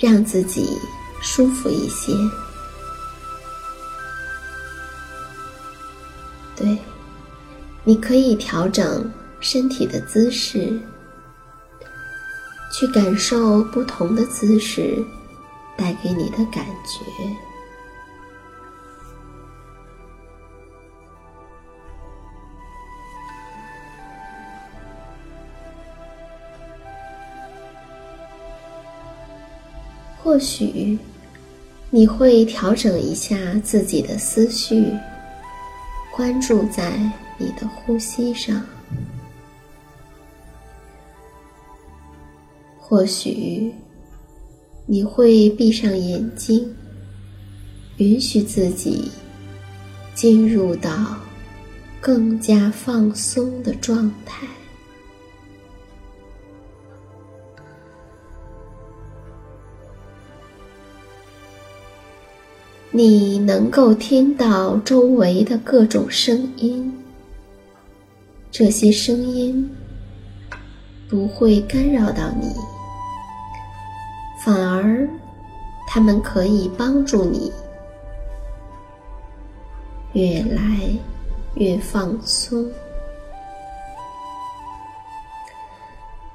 让自己舒服一些。对，你可以调整身体的姿势，去感受不同的姿势带给你的感觉。或许你会调整一下自己的思绪，关注在你的呼吸上。或许你会闭上眼睛，允许自己进入到更加放松的状态。你能够听到周围的各种声音，这些声音不会干扰到你，反而它们可以帮助你越来越放松。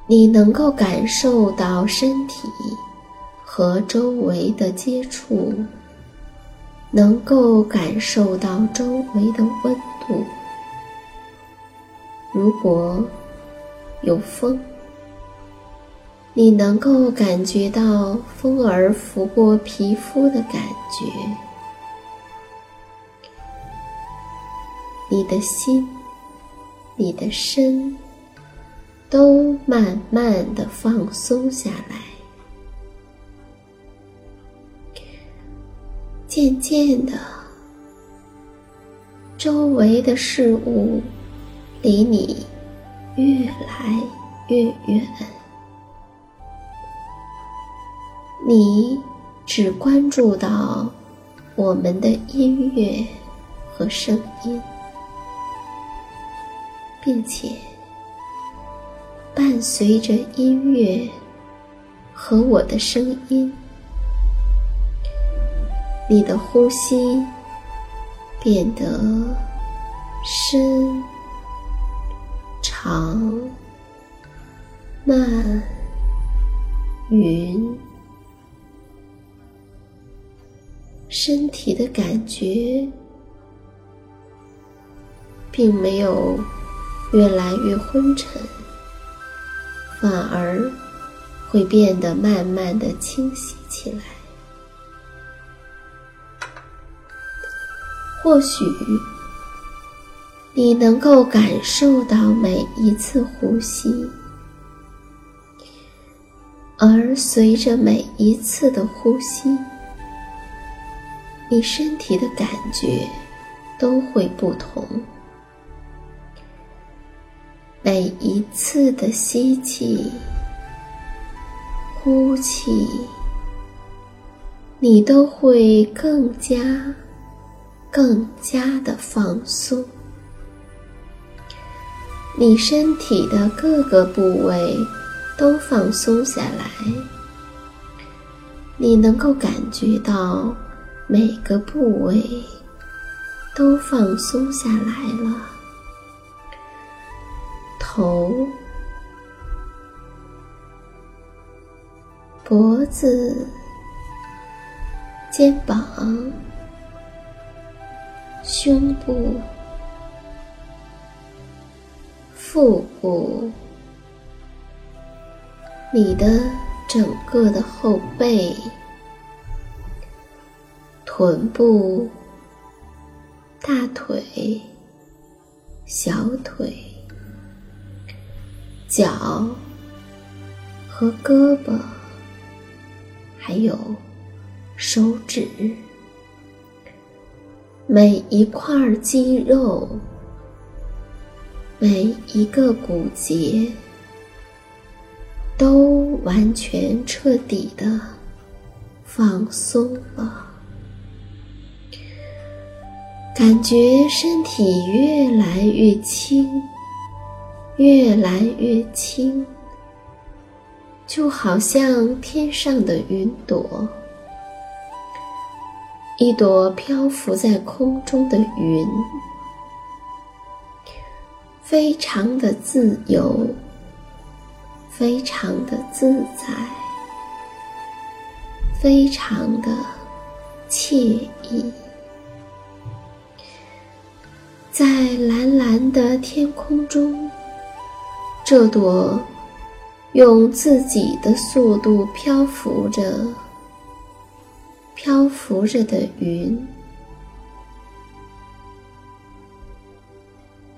你能够感受到身体和周围的接触。能够感受到周围的温度，如果有风，你能够感觉到风儿拂过皮肤的感觉，你的心、你的身都慢慢的放松下来。渐渐的，周围的事物离你越来越远，你只关注到我们的音乐和声音，并且伴随着音乐和我的声音。你的呼吸变得深、长、慢、匀。身体的感觉并没有越来越昏沉，反而会变得慢慢的清晰起来。或许你能够感受到每一次呼吸，而随着每一次的呼吸，你身体的感觉都会不同。每一次的吸气、呼气，你都会更加。更加的放松，你身体的各个部位都放松下来，你能够感觉到每个部位都放松下来了，头、脖子、肩膀。胸部、腹部，你的整个的后背、臀部、大腿、小腿、脚和胳膊，还有手指。每一块肌肉，每一个骨节，都完全彻底的放松了，感觉身体越来越轻，越来越轻，就好像天上的云朵。一朵漂浮在空中的云，非常的自由，非常的自在，非常的惬意。在蓝蓝的天空中，这朵用自己的速度漂浮着。漂浮着的云，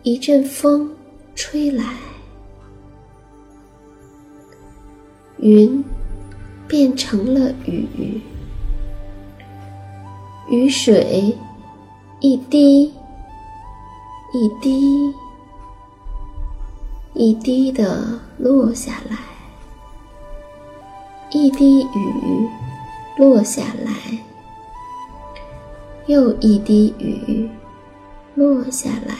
一阵风吹来，云变成了雨，雨水一滴一滴一滴的落下来，一滴雨。落下来，又一滴雨落下来，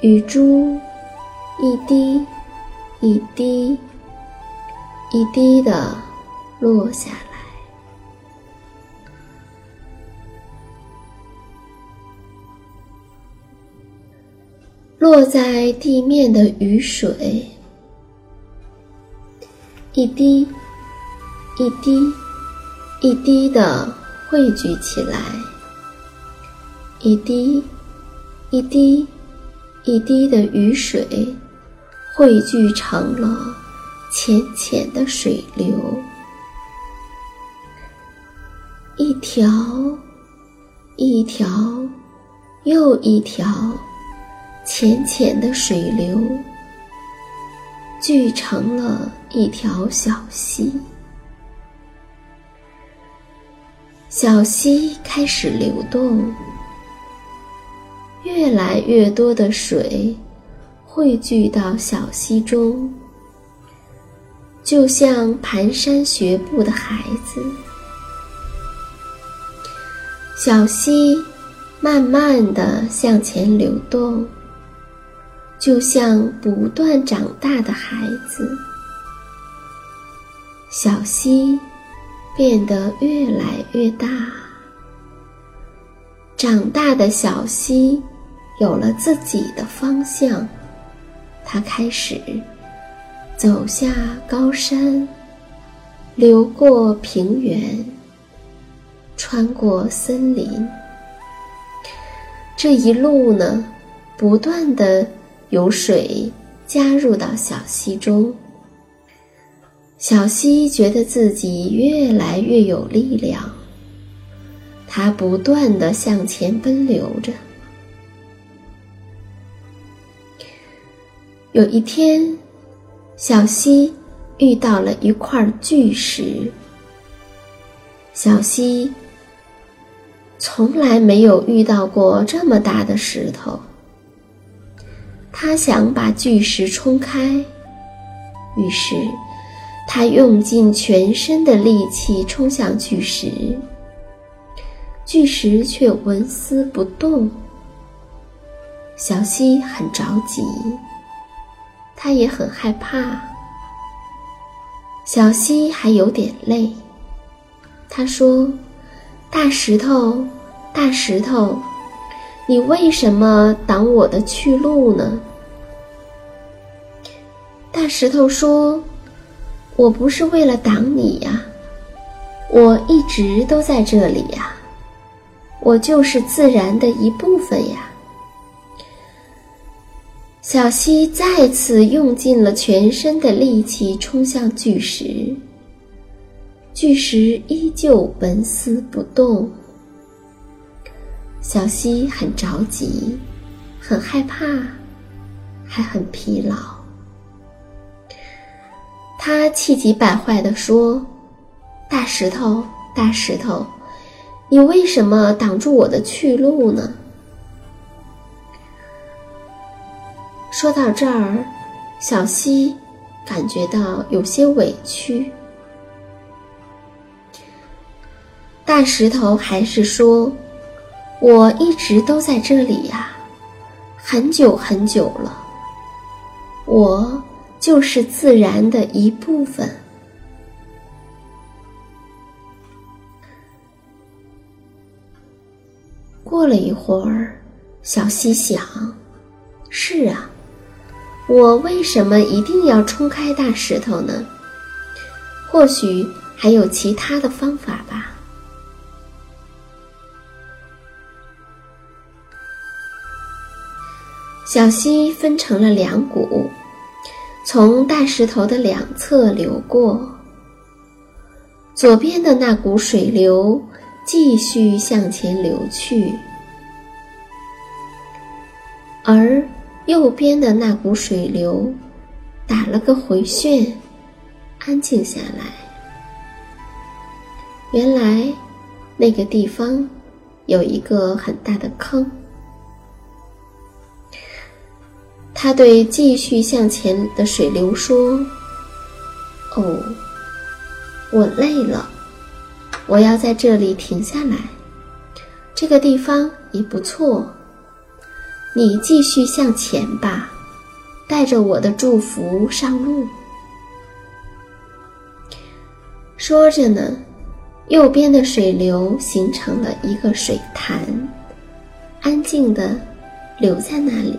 雨珠一滴一滴一滴的落下来，落在地面的雨水，一滴。一滴一滴的汇聚起来，一滴一滴一滴的雨水汇聚成了浅浅的水流，一条一条又一条浅浅的水流聚成了一条小溪。小溪开始流动，越来越多的水汇聚到小溪中，就像蹒跚学步的孩子。小溪慢慢的向前流动，就像不断长大的孩子。小溪。变得越来越大，长大的小溪有了自己的方向，它开始走下高山，流过平原，穿过森林。这一路呢，不断的有水加入到小溪中，小溪觉得自己越来越有力量。它不断的向前奔流着。有一天，小溪遇到了一块巨石。小溪从来没有遇到过这么大的石头。他想把巨石冲开，于是他用尽全身的力气冲向巨石。巨石却纹丝不动。小溪很着急，他也很害怕。小溪还有点累，他说：“大石头，大石头，你为什么挡我的去路呢？”大石头说：“我不是为了挡你呀，我一直都在这里呀。”我就是自然的一部分呀！小溪再次用尽了全身的力气冲向巨石，巨石依旧纹丝不动。小溪很着急，很害怕，还很疲劳。他气急败坏地说：“大石头，大石头！”你为什么挡住我的去路呢？说到这儿，小溪感觉到有些委屈。大石头还是说：“我一直都在这里呀，很久很久了。我就是自然的一部分。”过了一会儿，小溪想：“是啊，我为什么一定要冲开大石头呢？或许还有其他的方法吧。”小溪分成了两股，从大石头的两侧流过。左边的那股水流。继续向前流去，而右边的那股水流打了个回旋，安静下来。原来那个地方有一个很大的坑。他对继续向前的水流说：“哦，我累了。”我要在这里停下来，这个地方也不错。你继续向前吧，带着我的祝福上路。说着呢，右边的水流形成了一个水潭，安静的留在那里。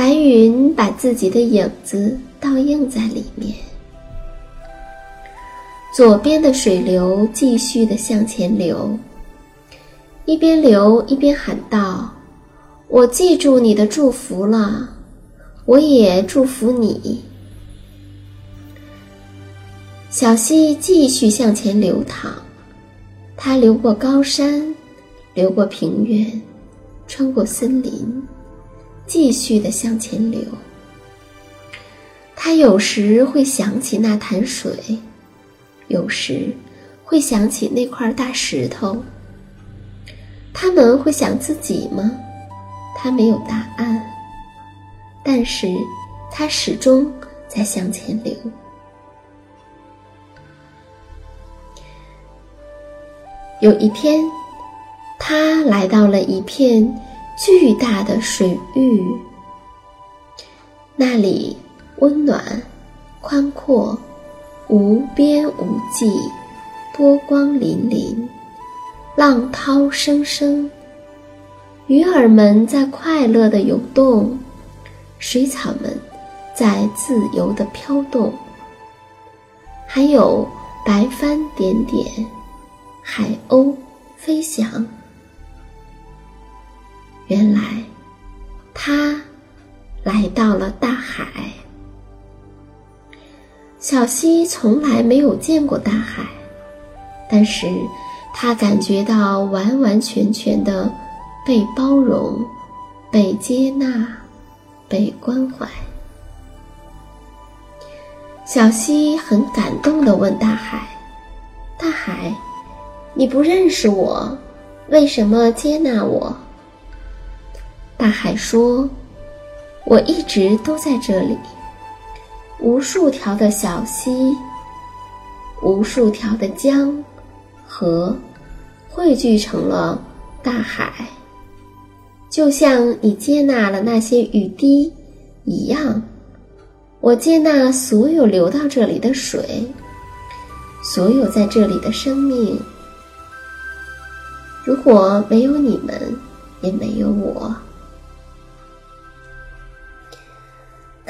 白云把自己的影子倒映在里面。左边的水流继续的向前流，一边流一边喊道：“我记住你的祝福了，我也祝福你。”小溪继续向前流淌，它流过高山，流过平原，穿过森林，继续的向前流。他有时会想起那潭水。有时会想起那块大石头，他们会想自己吗？他没有答案，但是他始终在向前流。有一天，他来到了一片巨大的水域，那里温暖、宽阔。无边无际，波光粼粼，浪涛声声，鱼儿们在快乐的游动，水草们在自由的飘动，还有白帆点点，海鸥飞翔。原来，他来到了大海。小溪从来没有见过大海，但是他感觉到完完全全的被包容、被接纳、被关怀。小溪很感动的问大海：“大海，你不认识我，为什么接纳我？”大海说：“我一直都在这里，无数条的小溪，无数条的江、河，汇聚成了大海。就像你接纳了那些雨滴一样，我接纳所有流到这里的水，所有在这里的生命。如果没有你们，也没有我。”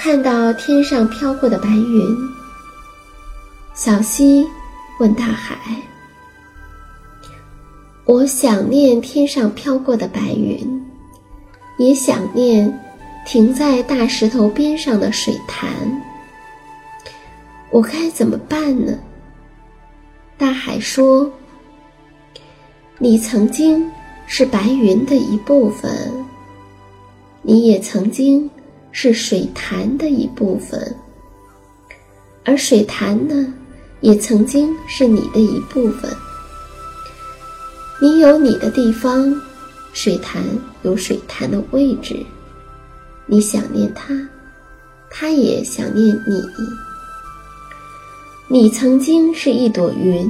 看到天上飘过的白云，小溪问大海：“我想念天上飘过的白云，也想念停在大石头边上的水潭。我该怎么办呢？”大海说：“你曾经是白云的一部分，你也曾经。”是水潭的一部分，而水潭呢，也曾经是你的一部分。你有你的地方，水潭有水潭的位置。你想念它，它也想念你。你曾经是一朵云，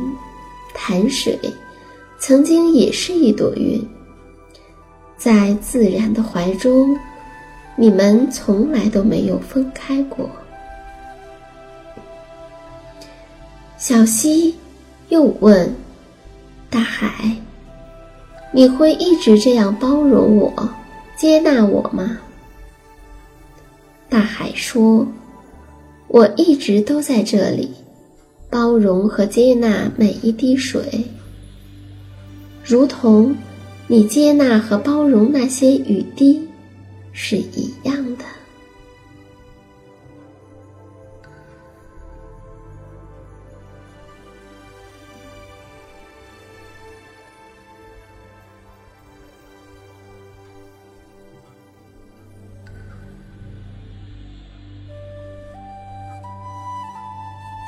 潭水曾经也是一朵云，在自然的怀中。你们从来都没有分开过。小溪又问：“大海，你会一直这样包容我、接纳我吗？”大海说：“我一直都在这里，包容和接纳每一滴水，如同你接纳和包容那些雨滴。”是一样的。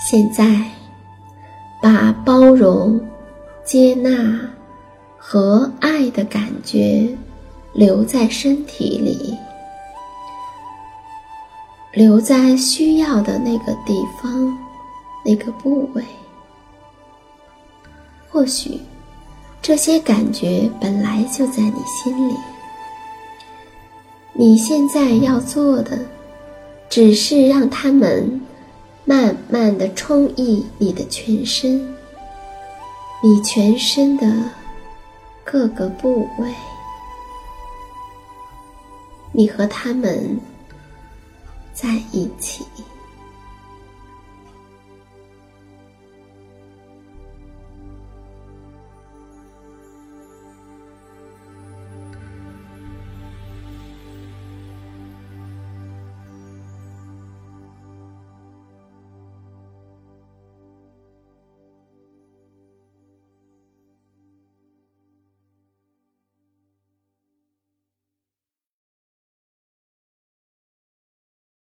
现在，把包容、接纳和爱的感觉。留在身体里，留在需要的那个地方、那个部位。或许，这些感觉本来就在你心里。你现在要做的，只是让它们慢慢的充溢你的全身，你全身的各个部位。你和他们在一起。